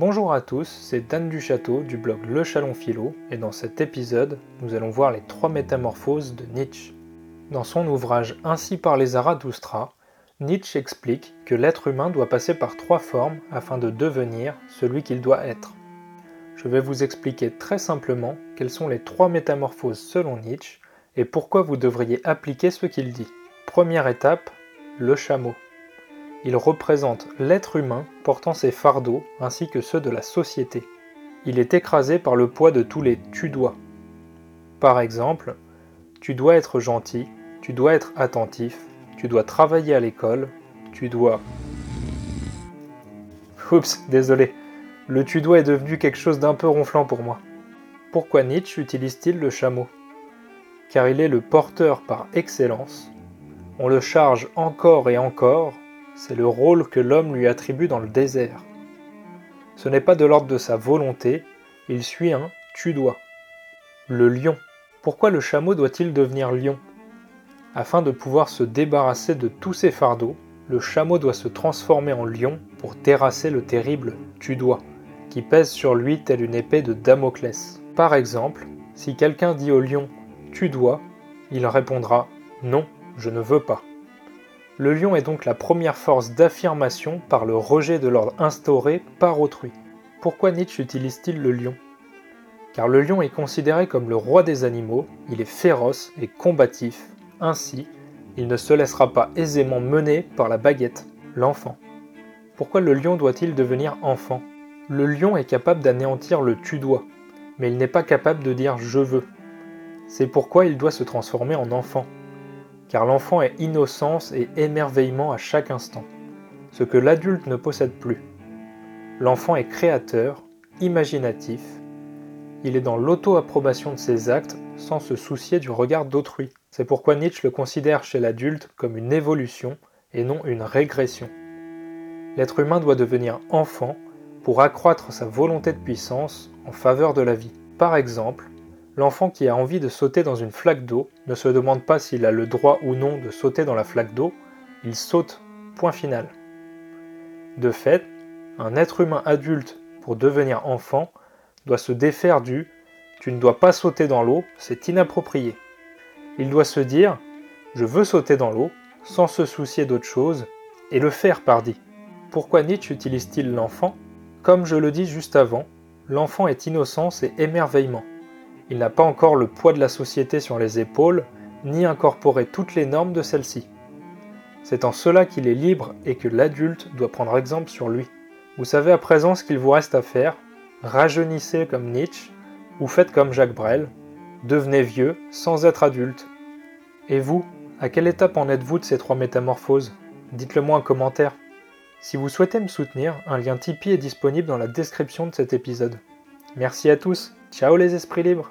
Bonjour à tous, c'est Dan Duchâteau du blog Le Chalon Philo et dans cet épisode, nous allons voir les trois métamorphoses de Nietzsche. Dans son ouvrage Ainsi par les Zarathustra, Nietzsche explique que l'être humain doit passer par trois formes afin de devenir celui qu'il doit être. Je vais vous expliquer très simplement quelles sont les trois métamorphoses selon Nietzsche et pourquoi vous devriez appliquer ce qu'il dit. Première étape, le chameau. Il représente l'être humain portant ses fardeaux ainsi que ceux de la société. Il est écrasé par le poids de tous les tu dois. Par exemple, tu dois être gentil, tu dois être attentif, tu dois travailler à l'école, tu dois... Oups, désolé. Le tu dois est devenu quelque chose d'un peu ronflant pour moi. Pourquoi Nietzsche utilise-t-il le chameau? Car il est le porteur par excellence. On le charge encore et encore c'est le rôle que l'homme lui attribue dans le désert. Ce n'est pas de l'ordre de sa volonté, il suit un tu dois. Le lion. Pourquoi le chameau doit-il devenir lion? Afin de pouvoir se débarrasser de tous ses fardeaux, le chameau doit se transformer en lion pour terrasser le terrible tu dois, qui pèse sur lui telle une épée de Damoclès. Par exemple, si quelqu'un dit au lion tu dois, il répondra non, je ne veux pas. Le lion est donc la première force d'affirmation par le rejet de l'ordre instauré par autrui. Pourquoi Nietzsche utilise-t-il le lion? Car le lion est considéré comme le roi des animaux, il est féroce et combatif, ainsi, il ne se laissera pas aisément mener par la baguette, l'enfant. Pourquoi le lion doit-il devenir enfant? Le lion est capable d'anéantir le tu dois, mais il n'est pas capable de dire je veux. C'est pourquoi il doit se transformer en enfant car l'enfant est innocence et émerveillement à chaque instant, ce que l'adulte ne possède plus. L'enfant est créateur, imaginatif, il est dans l'auto-approbation de ses actes sans se soucier du regard d'autrui. C'est pourquoi Nietzsche le considère chez l'adulte comme une évolution et non une régression. L'être humain doit devenir enfant pour accroître sa volonté de puissance en faveur de la vie. Par exemple, L'enfant qui a envie de sauter dans une flaque d'eau ne se demande pas s'il a le droit ou non de sauter dans la flaque d'eau, il saute, point final. De fait, un être humain adulte, pour devenir enfant, doit se défaire du tu ne dois pas sauter dans l'eau, c'est inapproprié. Il doit se dire je veux sauter dans l'eau, sans se soucier d'autre chose, et le faire pardi. Pourquoi Nietzsche utilise-t-il l'enfant? Comme je le dis juste avant, l'enfant est innocence et émerveillement. Il n'a pas encore le poids de la société sur les épaules, ni incorporé toutes les normes de celle-ci. C'est en cela qu'il est libre et que l'adulte doit prendre exemple sur lui. Vous savez à présent ce qu'il vous reste à faire, rajeunissez comme Nietzsche, ou faites comme Jacques Brel, devenez vieux sans être adulte. Et vous, à quelle étape en êtes-vous de ces trois métamorphoses? Dites-le moi en commentaire. Si vous souhaitez me soutenir, un lien Tipeee est disponible dans la description de cet épisode. Merci à tous, Ciao les esprits libres.